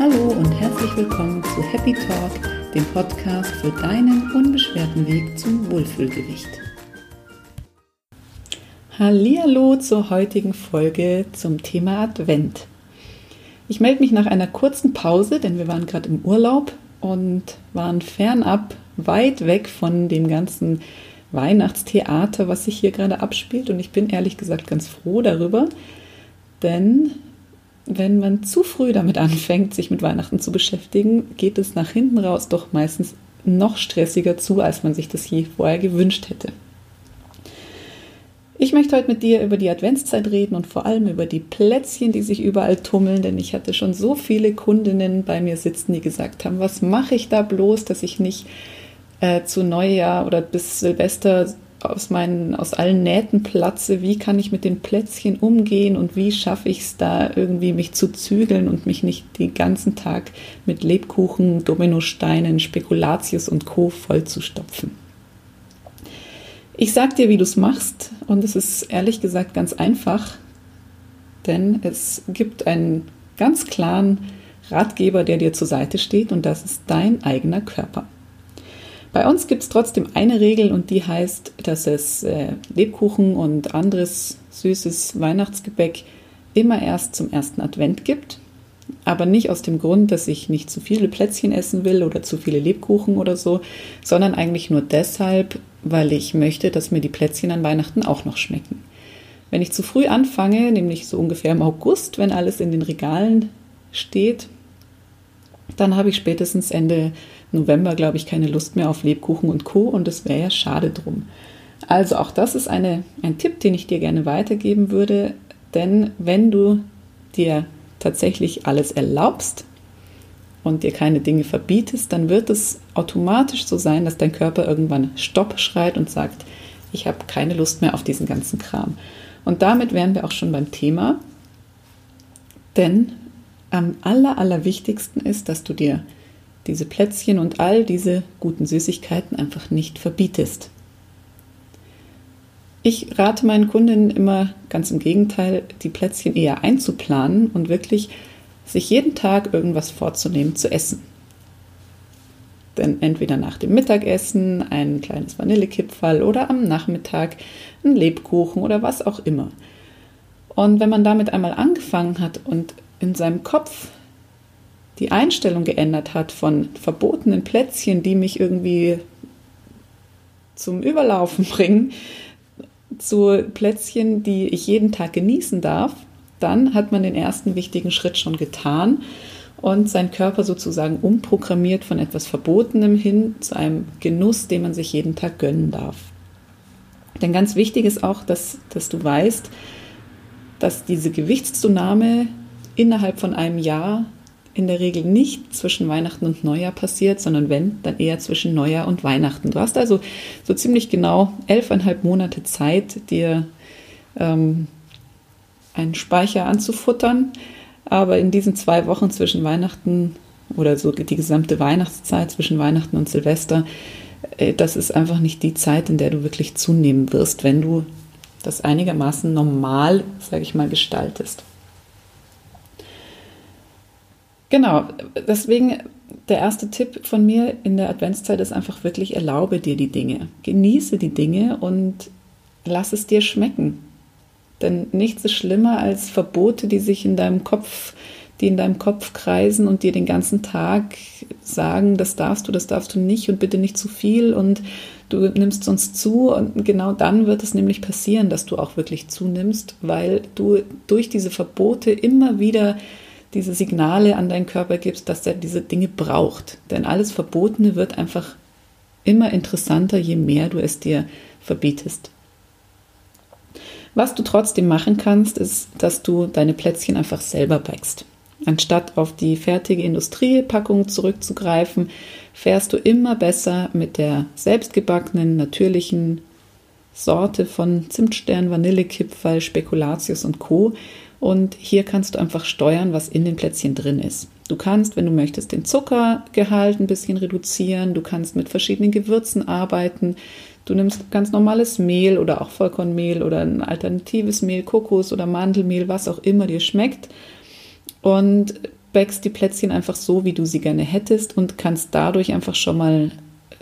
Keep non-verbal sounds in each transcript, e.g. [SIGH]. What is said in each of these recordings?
Hallo und herzlich willkommen zu Happy Talk, dem Podcast für deinen unbeschwerten Weg zum Wohlfühlgewicht. Hallihallo zur heutigen Folge zum Thema Advent. Ich melde mich nach einer kurzen Pause, denn wir waren gerade im Urlaub und waren fernab, weit weg von dem ganzen Weihnachtstheater, was sich hier gerade abspielt. Und ich bin ehrlich gesagt ganz froh darüber, denn wenn man zu früh damit anfängt, sich mit Weihnachten zu beschäftigen, geht es nach hinten raus doch meistens noch stressiger zu, als man sich das je vorher gewünscht hätte. Ich möchte heute mit dir über die Adventszeit reden und vor allem über die Plätzchen, die sich überall tummeln, denn ich hatte schon so viele Kundinnen bei mir sitzen, die gesagt haben, was mache ich da bloß, dass ich nicht äh, zu Neujahr oder bis Silvester aus meinen, aus allen Nähten platze, wie kann ich mit den Plätzchen umgehen und wie schaffe ich es da irgendwie mich zu zügeln und mich nicht den ganzen Tag mit Lebkuchen, Dominosteinen, Spekulatius und Co. vollzustopfen. Ich sag dir, wie du es machst und es ist ehrlich gesagt ganz einfach, denn es gibt einen ganz klaren Ratgeber, der dir zur Seite steht und das ist dein eigener Körper. Bei uns gibt es trotzdem eine Regel und die heißt, dass es äh, Lebkuchen und anderes süßes Weihnachtsgebäck immer erst zum ersten Advent gibt. Aber nicht aus dem Grund, dass ich nicht zu viele Plätzchen essen will oder zu viele Lebkuchen oder so, sondern eigentlich nur deshalb, weil ich möchte, dass mir die Plätzchen an Weihnachten auch noch schmecken. Wenn ich zu früh anfange, nämlich so ungefähr im August, wenn alles in den Regalen steht, dann habe ich spätestens Ende November, glaube ich, keine Lust mehr auf Lebkuchen und Co. Und das wäre ja schade drum. Also auch das ist eine, ein Tipp, den ich dir gerne weitergeben würde. Denn wenn du dir tatsächlich alles erlaubst und dir keine Dinge verbietest, dann wird es automatisch so sein, dass dein Körper irgendwann Stopp schreit und sagt, ich habe keine Lust mehr auf diesen ganzen Kram. Und damit wären wir auch schon beim Thema. Denn am aller, allerwichtigsten ist, dass du dir diese Plätzchen und all diese guten Süßigkeiten einfach nicht verbietest. Ich rate meinen Kundinnen immer ganz im Gegenteil, die Plätzchen eher einzuplanen und wirklich sich jeden Tag irgendwas vorzunehmen zu essen. Denn entweder nach dem Mittagessen ein kleines Vanillekipferl oder am Nachmittag ein Lebkuchen oder was auch immer. Und wenn man damit einmal angefangen hat und in seinem Kopf die Einstellung geändert hat von verbotenen Plätzchen, die mich irgendwie zum Überlaufen [LAUGHS] bringen, zu Plätzchen, die ich jeden Tag genießen darf, dann hat man den ersten wichtigen Schritt schon getan und seinen Körper sozusagen umprogrammiert von etwas Verbotenem hin zu einem Genuss, den man sich jeden Tag gönnen darf. Denn ganz wichtig ist auch, dass, dass du weißt, dass diese Gewichtszunahme innerhalb von einem Jahr in der Regel nicht zwischen Weihnachten und Neujahr passiert, sondern wenn, dann eher zwischen Neujahr und Weihnachten. Du hast also so ziemlich genau elfeinhalb Monate Zeit, dir ähm, einen Speicher anzufuttern. Aber in diesen zwei Wochen zwischen Weihnachten oder so die gesamte Weihnachtszeit zwischen Weihnachten und Silvester, äh, das ist einfach nicht die Zeit, in der du wirklich zunehmen wirst, wenn du das einigermaßen normal, sage ich mal, gestaltest. Genau, deswegen der erste Tipp von mir in der Adventszeit ist einfach wirklich, erlaube dir die Dinge. Genieße die Dinge und lass es dir schmecken. Denn nichts ist schlimmer als Verbote, die sich in deinem Kopf, die in deinem Kopf kreisen und dir den ganzen Tag sagen, das darfst du, das darfst du nicht und bitte nicht zu viel und du nimmst sonst zu und genau dann wird es nämlich passieren, dass du auch wirklich zunimmst, weil du durch diese Verbote immer wieder diese Signale an deinen Körper gibst, dass er diese Dinge braucht. Denn alles Verbotene wird einfach immer interessanter, je mehr du es dir verbietest. Was du trotzdem machen kannst, ist, dass du deine Plätzchen einfach selber backst. Anstatt auf die fertige Industriepackung zurückzugreifen, fährst du immer besser mit der selbstgebackenen, natürlichen Sorte von Zimtstern, Vanillekipferl, Spekulatius und Co. Und hier kannst du einfach steuern, was in den Plätzchen drin ist. Du kannst, wenn du möchtest, den Zuckergehalt ein bisschen reduzieren. Du kannst mit verschiedenen Gewürzen arbeiten. Du nimmst ganz normales Mehl oder auch Vollkornmehl oder ein alternatives Mehl, Kokos oder Mandelmehl, was auch immer dir schmeckt. Und backst die Plätzchen einfach so, wie du sie gerne hättest und kannst dadurch einfach schon mal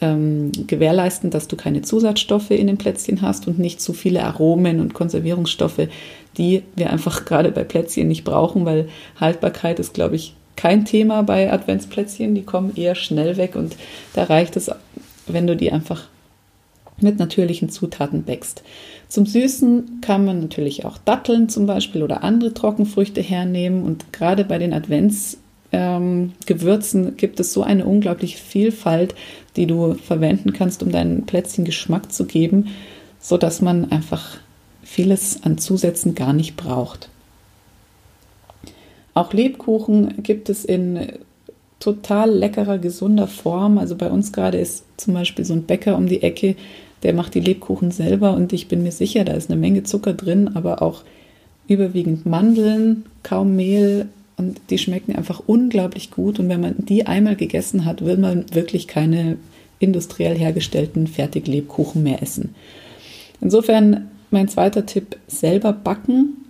ähm, gewährleisten, dass du keine Zusatzstoffe in den Plätzchen hast und nicht zu viele Aromen und Konservierungsstoffe, die wir einfach gerade bei Plätzchen nicht brauchen, weil Haltbarkeit ist, glaube ich, kein Thema bei Adventsplätzchen. Die kommen eher schnell weg und da reicht es, wenn du die einfach mit natürlichen Zutaten bäckst. Zum Süßen kann man natürlich auch Datteln zum Beispiel oder andere Trockenfrüchte hernehmen und gerade bei den Adventsgewürzen ähm, gibt es so eine unglaubliche Vielfalt, die du verwenden kannst, um deinen Plätzchen Geschmack zu geben, so dass man einfach vieles an Zusätzen gar nicht braucht. Auch Lebkuchen gibt es in total leckerer, gesunder Form. Also bei uns gerade ist zum Beispiel so ein Bäcker um die Ecke, der macht die Lebkuchen selber und ich bin mir sicher, da ist eine Menge Zucker drin, aber auch überwiegend Mandeln, kaum Mehl und die schmecken einfach unglaublich gut. Und wenn man die einmal gegessen hat, will man wirklich keine industriell hergestellten Fertiglebkuchen mehr essen. Insofern mein zweiter Tipp, selber backen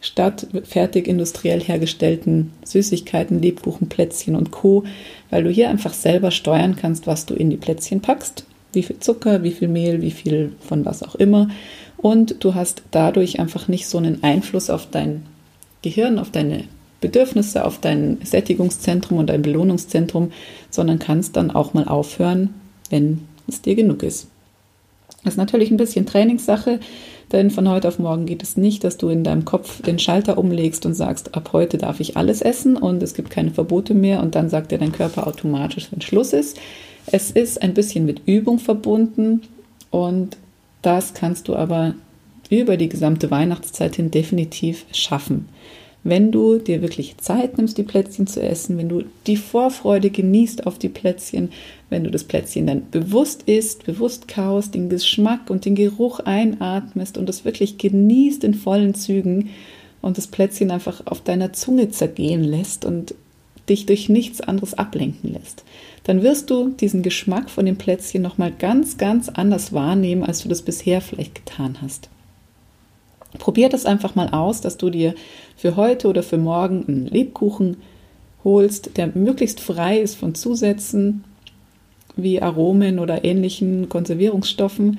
statt fertig industriell hergestellten Süßigkeiten, Lebkuchen, Plätzchen und Co., weil du hier einfach selber steuern kannst, was du in die Plätzchen packst, wie viel Zucker, wie viel Mehl, wie viel von was auch immer. Und du hast dadurch einfach nicht so einen Einfluss auf dein Gehirn, auf deine Bedürfnisse, auf dein Sättigungszentrum und dein Belohnungszentrum, sondern kannst dann auch mal aufhören, wenn es dir genug ist. Das ist natürlich ein bisschen Trainingssache. Denn von heute auf morgen geht es nicht, dass du in deinem Kopf den Schalter umlegst und sagst, ab heute darf ich alles essen und es gibt keine Verbote mehr und dann sagt dir dein Körper automatisch, wenn Schluss ist. Es ist ein bisschen mit Übung verbunden und das kannst du aber über die gesamte Weihnachtszeit hin definitiv schaffen wenn du dir wirklich Zeit nimmst, die Plätzchen zu essen, wenn du die Vorfreude genießt auf die Plätzchen, wenn du das Plätzchen dann bewusst isst, bewusst kaust, den Geschmack und den Geruch einatmest und es wirklich genießt in vollen Zügen und das Plätzchen einfach auf deiner Zunge zergehen lässt und dich durch nichts anderes ablenken lässt, dann wirst du diesen Geschmack von dem Plätzchen nochmal ganz, ganz anders wahrnehmen, als du das bisher vielleicht getan hast. Probier das einfach mal aus, dass du dir für heute oder für morgen einen Lebkuchen holst, der möglichst frei ist von Zusätzen wie Aromen oder ähnlichen Konservierungsstoffen.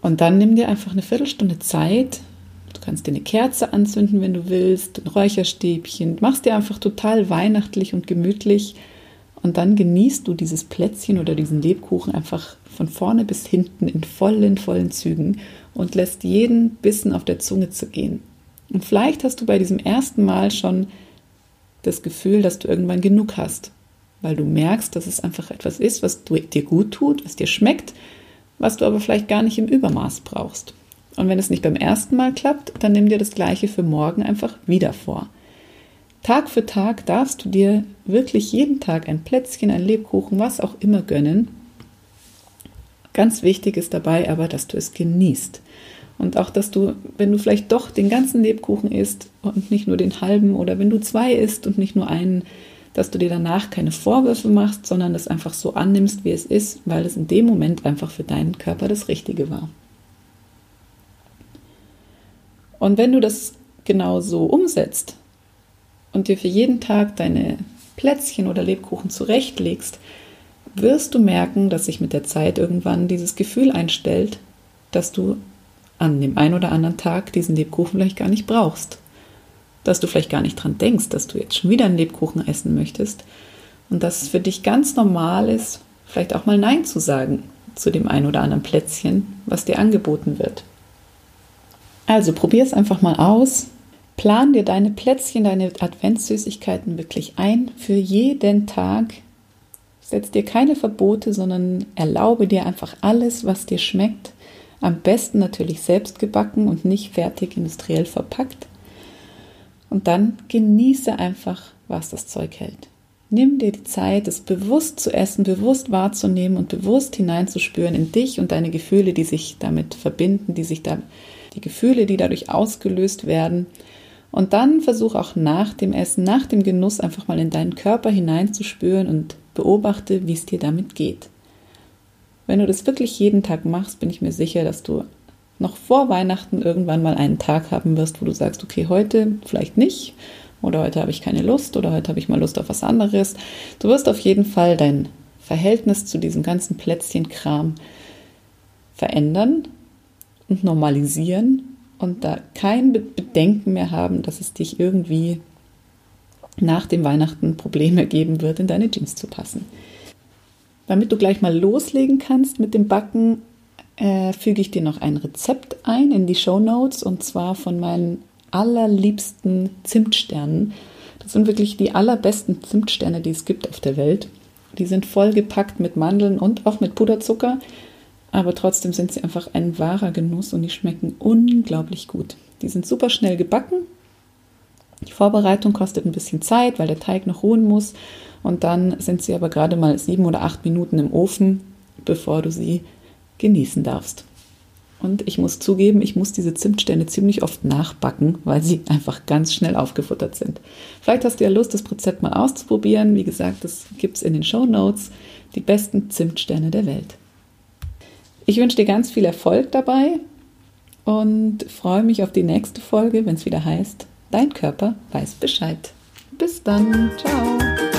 Und dann nimm dir einfach eine Viertelstunde Zeit. Du kannst dir eine Kerze anzünden, wenn du willst, ein Räucherstäbchen. Machst dir einfach total weihnachtlich und gemütlich. Und dann genießt du dieses Plätzchen oder diesen Lebkuchen einfach von vorne bis hinten in vollen, vollen Zügen und lässt jeden Bissen auf der Zunge zu gehen. Und vielleicht hast du bei diesem ersten Mal schon das Gefühl, dass du irgendwann genug hast, weil du merkst, dass es einfach etwas ist, was dir gut tut, was dir schmeckt, was du aber vielleicht gar nicht im Übermaß brauchst. Und wenn es nicht beim ersten Mal klappt, dann nimm dir das gleiche für morgen einfach wieder vor. Tag für Tag darfst du dir wirklich jeden Tag ein Plätzchen, ein Lebkuchen, was auch immer gönnen. Ganz wichtig ist dabei aber, dass du es genießt. Und auch, dass du, wenn du vielleicht doch den ganzen Lebkuchen isst und nicht nur den halben oder wenn du zwei isst und nicht nur einen, dass du dir danach keine Vorwürfe machst, sondern das einfach so annimmst, wie es ist, weil es in dem Moment einfach für deinen Körper das Richtige war. Und wenn du das genau so umsetzt und dir für jeden Tag deine Plätzchen oder Lebkuchen zurechtlegst, wirst du merken, dass sich mit der Zeit irgendwann dieses Gefühl einstellt, dass du an dem einen oder anderen Tag diesen Lebkuchen vielleicht gar nicht brauchst. Dass du vielleicht gar nicht dran denkst, dass du jetzt schon wieder einen Lebkuchen essen möchtest. Und dass es für dich ganz normal ist, vielleicht auch mal Nein zu sagen zu dem einen oder anderen Plätzchen, was dir angeboten wird. Also probier es einfach mal aus. Plan dir deine Plätzchen, deine Adventssüßigkeiten wirklich ein für jeden Tag. Setz dir keine Verbote, sondern erlaube dir einfach alles, was dir schmeckt am besten natürlich selbst gebacken und nicht fertig industriell verpackt. Und dann genieße einfach, was das Zeug hält. Nimm dir die Zeit, es bewusst zu essen, bewusst wahrzunehmen und bewusst hineinzuspüren in dich und deine Gefühle, die sich damit verbinden, die sich da, die Gefühle, die dadurch ausgelöst werden. Und dann versuch auch nach dem Essen, nach dem Genuss einfach mal in deinen Körper hineinzuspüren und beobachte, wie es dir damit geht. Wenn du das wirklich jeden Tag machst, bin ich mir sicher, dass du noch vor Weihnachten irgendwann mal einen Tag haben wirst, wo du sagst, okay, heute vielleicht nicht oder heute habe ich keine Lust oder heute habe ich mal Lust auf was anderes. Du wirst auf jeden Fall dein Verhältnis zu diesem ganzen Plätzchenkram verändern und normalisieren und da kein Bedenken mehr haben, dass es dich irgendwie nach dem Weihnachten Probleme geben wird, in deine Jeans zu passen. Damit du gleich mal loslegen kannst mit dem Backen, äh, füge ich dir noch ein Rezept ein in die Show Notes und zwar von meinen allerliebsten Zimtsternen. Das sind wirklich die allerbesten Zimtsterne, die es gibt auf der Welt. Die sind vollgepackt mit Mandeln und auch mit Puderzucker, aber trotzdem sind sie einfach ein wahrer Genuss und die schmecken unglaublich gut. Die sind super schnell gebacken. Die Vorbereitung kostet ein bisschen Zeit, weil der Teig noch ruhen muss. Und dann sind sie aber gerade mal sieben oder acht Minuten im Ofen, bevor du sie genießen darfst. Und ich muss zugeben, ich muss diese Zimtsterne ziemlich oft nachbacken, weil sie [LAUGHS] einfach ganz schnell aufgefuttert sind. Vielleicht hast du ja Lust, das Rezept mal auszuprobieren. Wie gesagt, das gibt es in den Show Notes. Die besten Zimtsterne der Welt. Ich wünsche dir ganz viel Erfolg dabei und freue mich auf die nächste Folge, wenn es wieder heißt, dein Körper weiß Bescheid. Bis dann. Ciao.